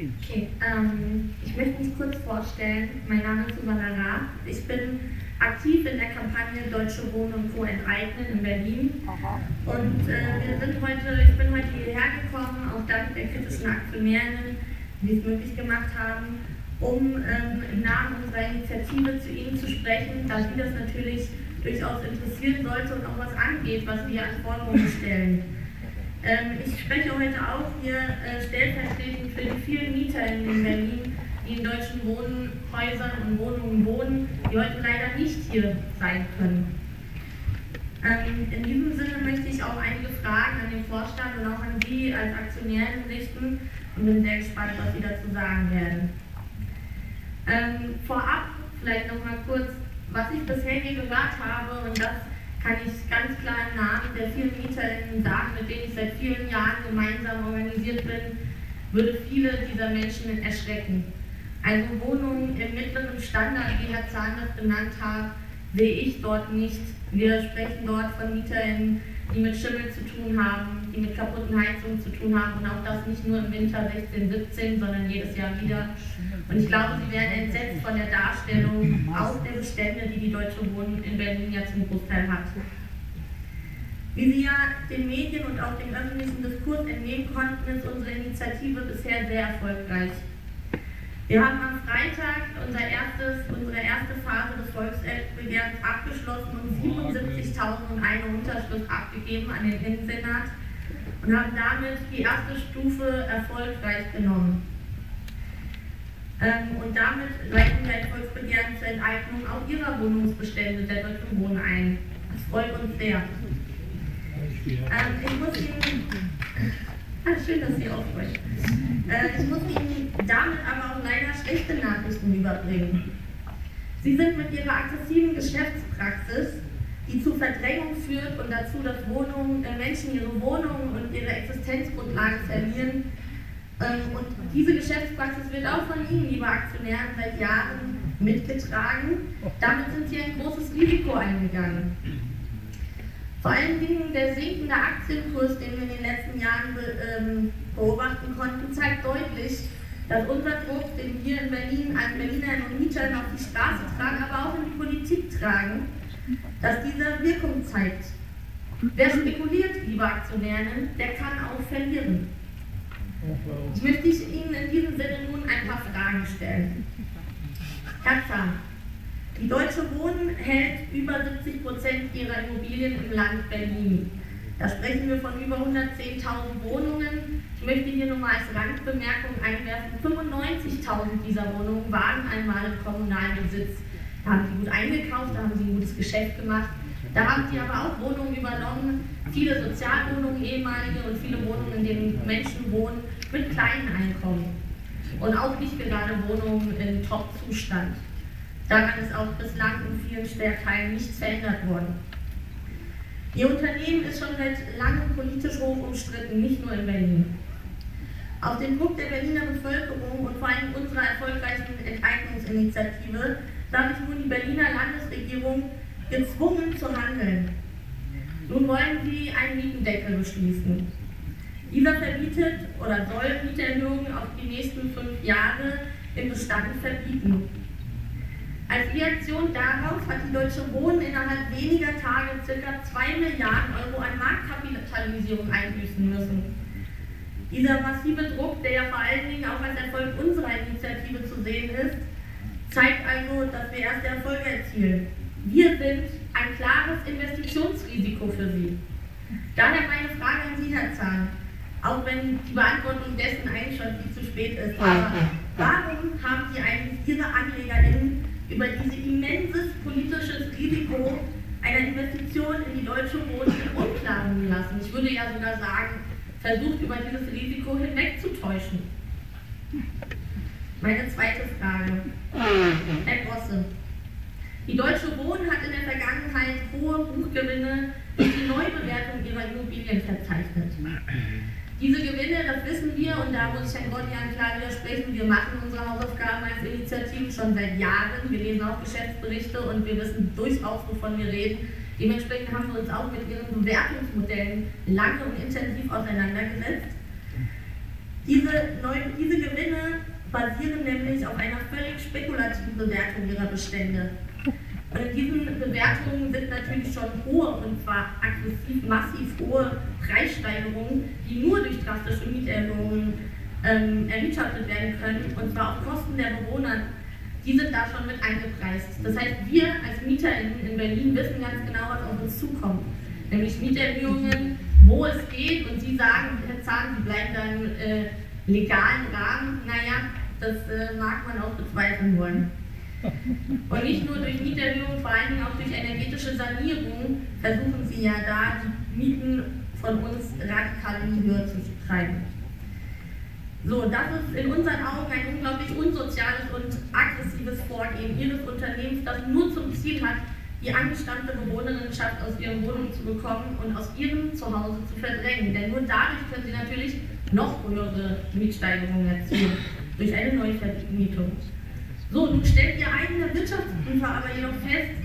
Okay, ähm, ich möchte mich kurz vorstellen. Mein Name ist Susanna Rath. Ich bin aktiv in der Kampagne Deutsche Wohnen und Co. enteignen in Berlin. Und äh, wir sind heute, ich bin heute hierher gekommen, auch dank der kritischen Aktionärinnen, die es möglich gemacht haben, um ähm, im Namen unserer Initiative zu Ihnen zu sprechen, da Sie das natürlich durchaus interessieren sollte und auch was angeht, was wir an Forderungen stellen. Ähm, ich spreche heute auch hier äh, stellvertretend für die vielen Mieter in Berlin, die in deutschen Wohnhäusern und Wohnungen wohnen, die heute leider nicht hier sein können. Ähm, in diesem Sinne möchte ich auch einige Fragen an den Vorstand und auch an Sie als Aktionären richten und bin sehr gespannt, was Sie dazu sagen werden. Ähm, vorab vielleicht nochmal kurz, was ich bisher hier gehört habe und das kann ich ganz klar im Namen der vielen MieterInnen sagen, mit denen ich seit vielen Jahren gemeinsam organisiert bin, würde viele dieser Menschen erschrecken. Also Wohnungen im mittleren Standard, wie Herr Zahn das benannt hat, sehe ich dort nicht. Wir sprechen dort von MieterInnen, die mit Schimmel zu tun haben, die mit kaputten Heizungen zu tun haben und auch das nicht nur im Winter 16, 17, sondern jedes Jahr wieder. Und ich glaube, Sie werden entsetzt von der Darstellung auch der Bestände, die die Deutsche Wohnen in Berlin ja zum Großteil hat. Wie Sie ja den Medien und auch dem öffentlichen Diskurs entnehmen konnten, ist unsere Initiative bisher sehr erfolgreich. Wir haben am Freitag unser erstes, unsere erste Phase des Volksbegehrens abgeschlossen und 77.001 Unterschrift abgegeben an den Innensenat und haben damit die erste Stufe erfolgreich genommen. Ähm, und damit leiten wir ein Volksbegehren zur Enteignung auch ihrer Wohnungsbestände der Deutschen Wohnen ein. Das freut uns sehr. Ähm, ich muss Ihnen Ah, schön, dass Sie aufsprechen. Äh, ich muss Ihnen damit aber auch leider schlechte Nachrichten überbringen. Sie sind mit Ihrer aggressiven Geschäftspraxis, die zu Verdrängung führt und dazu, dass Wohnungen, äh, Menschen ihre Wohnungen und ihre Existenzgrundlage verlieren. Ähm, und diese Geschäftspraxis wird auch von Ihnen, liebe Aktionären, seit Jahren mitgetragen. Damit sind Sie ein großes Risiko eingegangen. Vor allen Dingen der sinkende Aktienkurs, den wir in den letzten Jahren be, ähm, beobachten konnten, zeigt deutlich, dass unser Druck, den wir in Berlin an Berlinerinnen und Mietern auf die Straße tragen, aber auch in die Politik tragen, dass dieser Wirkung zeigt. Wer spekuliert, liebe Aktionärinnen, der kann auch verlieren. Ich möchte Ihnen in diesem Sinne nun ein paar Fragen stellen. Herr Zahn, die Deutsche Wohnen hält über 70 Prozent ihrer Immobilien im Land Berlin. Da sprechen wir von über 110.000 Wohnungen. Ich möchte hier nur mal als Randbemerkung einwerfen, 95.000 dieser Wohnungen waren einmal im kommunalen Besitz. Da haben sie gut eingekauft, da haben sie ein gutes Geschäft gemacht. Da haben sie aber auch Wohnungen übernommen, viele Sozialwohnungen ehemalige und viele Wohnungen, in denen Menschen wohnen mit kleinen Einkommen. Und auch nicht gerade Wohnungen in Top-Zustand. Daran ist auch bislang in vielen Stadtteilen nichts verändert worden. Ihr Unternehmen ist schon seit langem politisch hoch umstritten, nicht nur in Berlin. Auf den Druck der Berliner Bevölkerung und vor allem unserer erfolgreichen Enteignungsinitiative sah sich nun die Berliner Landesregierung gezwungen zu handeln. Nun wollen sie einen Mietendeckel beschließen. Dieser verbietet oder soll Mieterhöhungen auf die nächsten fünf Jahre im Bestand verbieten. Als Reaktion darauf hat die Deutsche Wohnen innerhalb weniger Tage ca. 2 Milliarden Euro an Marktkapitalisierung einbüßen müssen. Dieser massive Druck, der ja vor allen Dingen auch als Erfolg unserer Initiative zu sehen ist, zeigt also, dass wir erste Erfolge erzielen. Wir sind ein klares Investitionsrisiko für Sie. Daher meine Frage an Sie, Herr Zahn, auch wenn die Beantwortung dessen eigentlich schon viel zu spät ist, aber warum haben Sie eigentlich Ihre AnlegerInnen über dieses immenses politisches Risiko einer Investition in die deutsche Wohnung im Unklaren lassen. Ich würde ja sogar sagen, versucht über dieses Risiko hinwegzutäuschen. Meine zweite Frage. Herr Grosse, die Deutsche Wohnen hat in der Vergangenheit hohe Buchgewinne durch die Neubewertung ihrer Immobilien verzeichnet. Diese Gewinne, das wissen wir, und da muss ich Herrn Gottlian klar widersprechen, wir machen unsere Hausaufgaben als Initiative schon seit Jahren, wir lesen auch Geschäftsberichte und wir wissen durchaus, wovon wir reden. Dementsprechend haben wir uns auch mit ihren Bewertungsmodellen lange und intensiv auseinandergesetzt. Diese, neuen, diese Gewinne basieren nämlich auf einer völlig spekulativen Bewertung ihrer Bestände. Diesen Bewertungen sind natürlich schon hohe, und zwar aggressiv, massiv hohe Preissteigerungen, die nur durch drastische Mieterhöhungen ähm, erwirtschaftet werden können, und zwar auf Kosten der Bewohner, die sind da schon mit eingepreist. Das heißt, wir als MieterInnen in Berlin wissen ganz genau, was auf uns zukommt. Nämlich Mieterhöhungen, wo es geht, und Sie sagen, Herr Zahn, Sie bleiben da im äh, legalen Rahmen. Naja, das äh, mag man auch bezweifeln wollen. Und nicht nur durch Mieterhöhung, vor allen Dingen auch durch energetische Sanierung versuchen sie ja da, die Mieten von uns radikal in die Höhe zu treiben. So, das ist in unseren Augen ein unglaublich unsoziales und aggressives Vorgehen Ihres Unternehmens, das nur zum Ziel hat, die angestammte Bewohnerinnenschaft aus ihren Wohnungen zu bekommen und aus ihrem Zuhause zu verdrängen. Denn nur dadurch können sie natürlich noch höhere Mietsteigerungen erzielen, durch eine Neuvermietung. So, nun stellt Ihr eigener Wirtschaftsprüfer aber jedoch fest,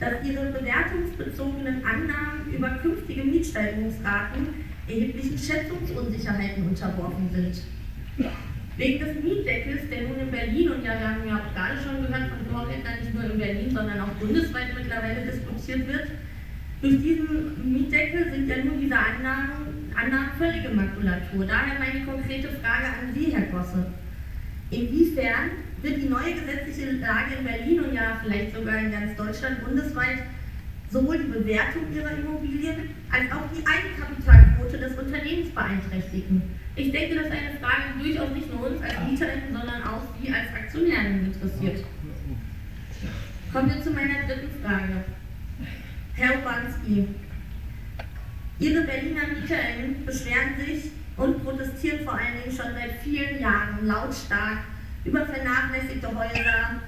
dass Ihre bewertungsbezogenen Annahmen über künftige Mietsteigerungsraten erheblichen Schätzungsunsicherheiten unterworfen sind. Wegen des Mietdeckels, der nun in Berlin und ja, wir haben ja auch gerade schon gehört von Vorrednern, nicht nur in Berlin, sondern auch bundesweit mittlerweile diskutiert wird, durch diesen Mietdeckel sind ja nun diese Annahmen, Annahmen völlige Makulatur. Daher meine konkrete Frage an Sie, Herr Gosse. Inwiefern wird die neue gesetzliche Lage in Berlin und ja vielleicht sogar in ganz Deutschland bundesweit sowohl die Bewertung ihrer Immobilien als auch die Eigenkapitalquote des Unternehmens beeinträchtigen? Ich denke, das ist eine Frage, die durchaus nicht nur uns als MieterInnen, sondern auch Sie als Aktionärinnen interessiert. Kommen wir zu meiner dritten Frage. Herr Obanski, Ihre Berliner MieterInnen beschweren sich und protestieren vor allen Dingen schon seit vielen Jahren lautstark über vernachlässigte Häuser.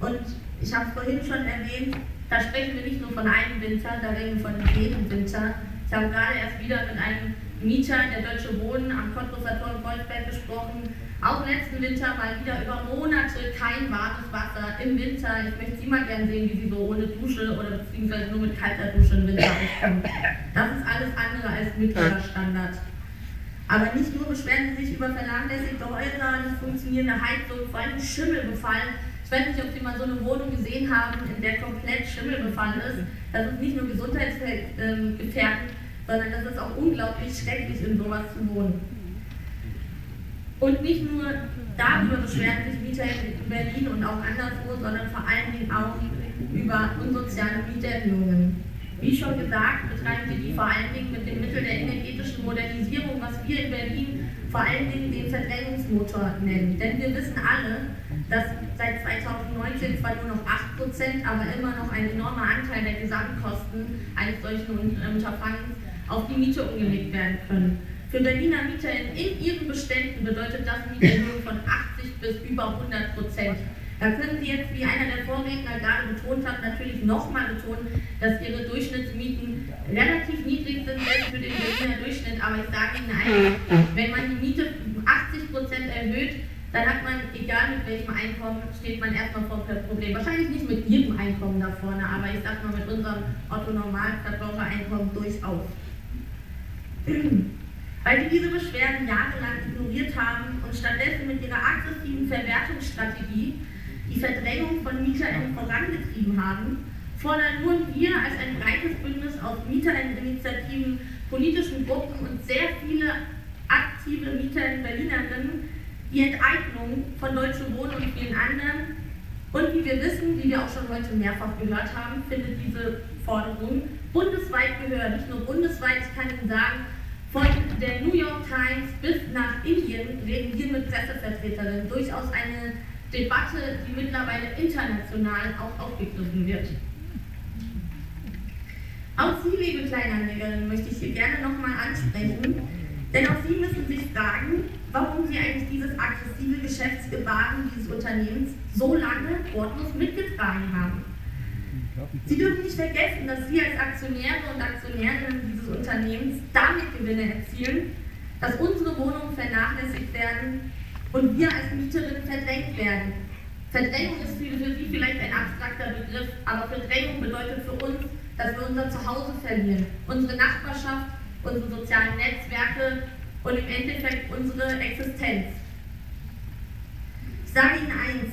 Und ich habe es vorhin schon erwähnt, da sprechen wir nicht nur von einem Winter, da reden wir von jedem Winter. Ich habe gerade erst wieder mit einem Mieter der Deutsche Wohnen am in Kreuzberg gesprochen. Auch letzten Winter mal wieder über Monate kein warmes Wasser im Winter. Ich möchte Sie mal gerne sehen, wie Sie so ohne Dusche oder beziehungsweise nur mit kalter Dusche im Winter auskommen. Das ist alles andere als mittlerer Standard. Aber nicht nur beschweren sie sich über vernachlässigte Häuser, nicht funktionierende Heizung, vor allem Schimmelbefall. Ich weiß nicht, ob Sie mal so eine Wohnung gesehen haben, in der komplett Schimmelbefall ist. Das ist nicht nur gesundheitsgefährdend, sondern das ist auch unglaublich schrecklich, in sowas zu wohnen. Und nicht nur darüber beschweren sich Mieter in Berlin und auch anderswo, sondern vor allen Dingen auch über unsoziale Mieterhöhungen. Wie schon gesagt, betreiben wir die vor allen Dingen mit dem Mittel der energetischen Modernisierung, was wir in Berlin vor allen Dingen den Verdrängungsmotor nennen. Denn wir wissen alle, dass seit 2019 zwar nur noch 8%, aber immer noch ein enormer Anteil der Gesamtkosten eines solchen Unterfangens auf die Miete umgelegt werden können. Für Berliner Mieter in, in ihren Beständen bedeutet das Mieterhöhung von 80 bis über 100 Prozent. Da können Sie jetzt, wie einer der Vorredner gerade betont hat, natürlich nochmal betonen, dass Ihre Durchschnittsmieten relativ niedrig sind, selbst für den Berliner Durchschnitt. Aber ich sage Ihnen einfach, wenn man die Miete 80 Prozent erhöht, dann hat man, egal mit welchem Einkommen, steht man erstmal vor dem Problem. Wahrscheinlich nicht mit jedem Einkommen da vorne, aber ich sag mal mit unserem Otto-Normalverbrauchereinkommen durchaus. Weil sie diese Beschwerden jahrelang ignoriert haben und stattdessen mit ihrer aggressiven Verwertungsstrategie die Verdrängung von MieterInnen vorangetrieben haben, fordern nun wir als ein breites Bündnis aus MieterInneninitiativen, politischen Gruppen und sehr viele aktive MieterInnen Berlinerinnen die Enteignung von Deutsche Wohnen und vielen anderen. Und wie wir wissen, wie wir auch schon heute mehrfach gehört haben, findet diese Forderung bundesweit Gehör. Nicht nur bundesweit, ich kann Ihnen sagen, von der New York Times bis nach Indien reden wir mit Pressevertreterinnen durchaus eine Debatte, die mittlerweile international auch aufgegriffen wird. Auch Sie, liebe Kleinanlegerinnen, möchte ich hier gerne nochmal ansprechen, denn auch Sie müssen sich fragen, warum Sie eigentlich dieses aggressive Geschäftsgebaren dieses Unternehmens so lange wortlos mitgetragen haben. Sie dürfen nicht vergessen, dass Sie als Aktionäre und Aktionärinnen dieses Unternehmens damit Gewinne erzielen, dass unsere Wohnungen vernachlässigt werden und wir als Mieterinnen verdrängt werden. Verdrängung ist für, Sie vielleicht ein abstrakter Begriff, aber Verdrängung bedeutet für uns, dass wir unser Zuhause verlieren, unsere Nachbarschaft, unsere sozialen Netzwerke und im Endeffekt unsere Existenz. Ich sage Ihnen eins,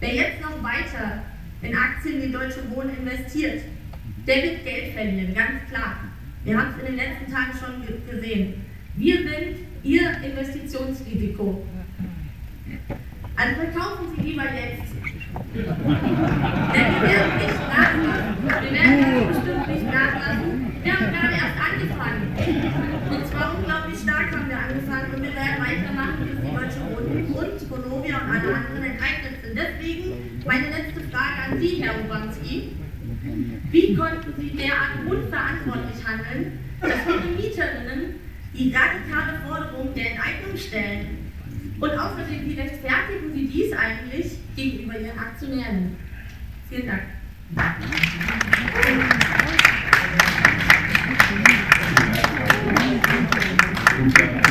wer jetzt noch weiter in Aktien wie Deutsche Wohnen investiert, der wird Geld verlieren, ganz klar. Wir haben es in den letzten Tagen schon gesehen. Wir sind Ihr Investitionsrisiko. Also verkaufen Sie lieber jetzt. Denn wir werden nicht nachlassen. Wir werden bestimmt nicht nachlassen. Wir haben gerade erst angefangen. Und zwar unglaublich stark haben wir angefangen und wir werden weitermachen, bis die Deutsche Wohnen und Vonovia und alle anderen enteignet sind. Deswegen meine letzte Frage an Sie, Herr Obanski. Wie konnten Sie derart unverantwortlich handeln, die radikale Forderung der Enteignung stellen? Und außerdem, wie rechtfertigen Sie dies eigentlich gegenüber Ihren Aktionären? Vielen Dank. Ja.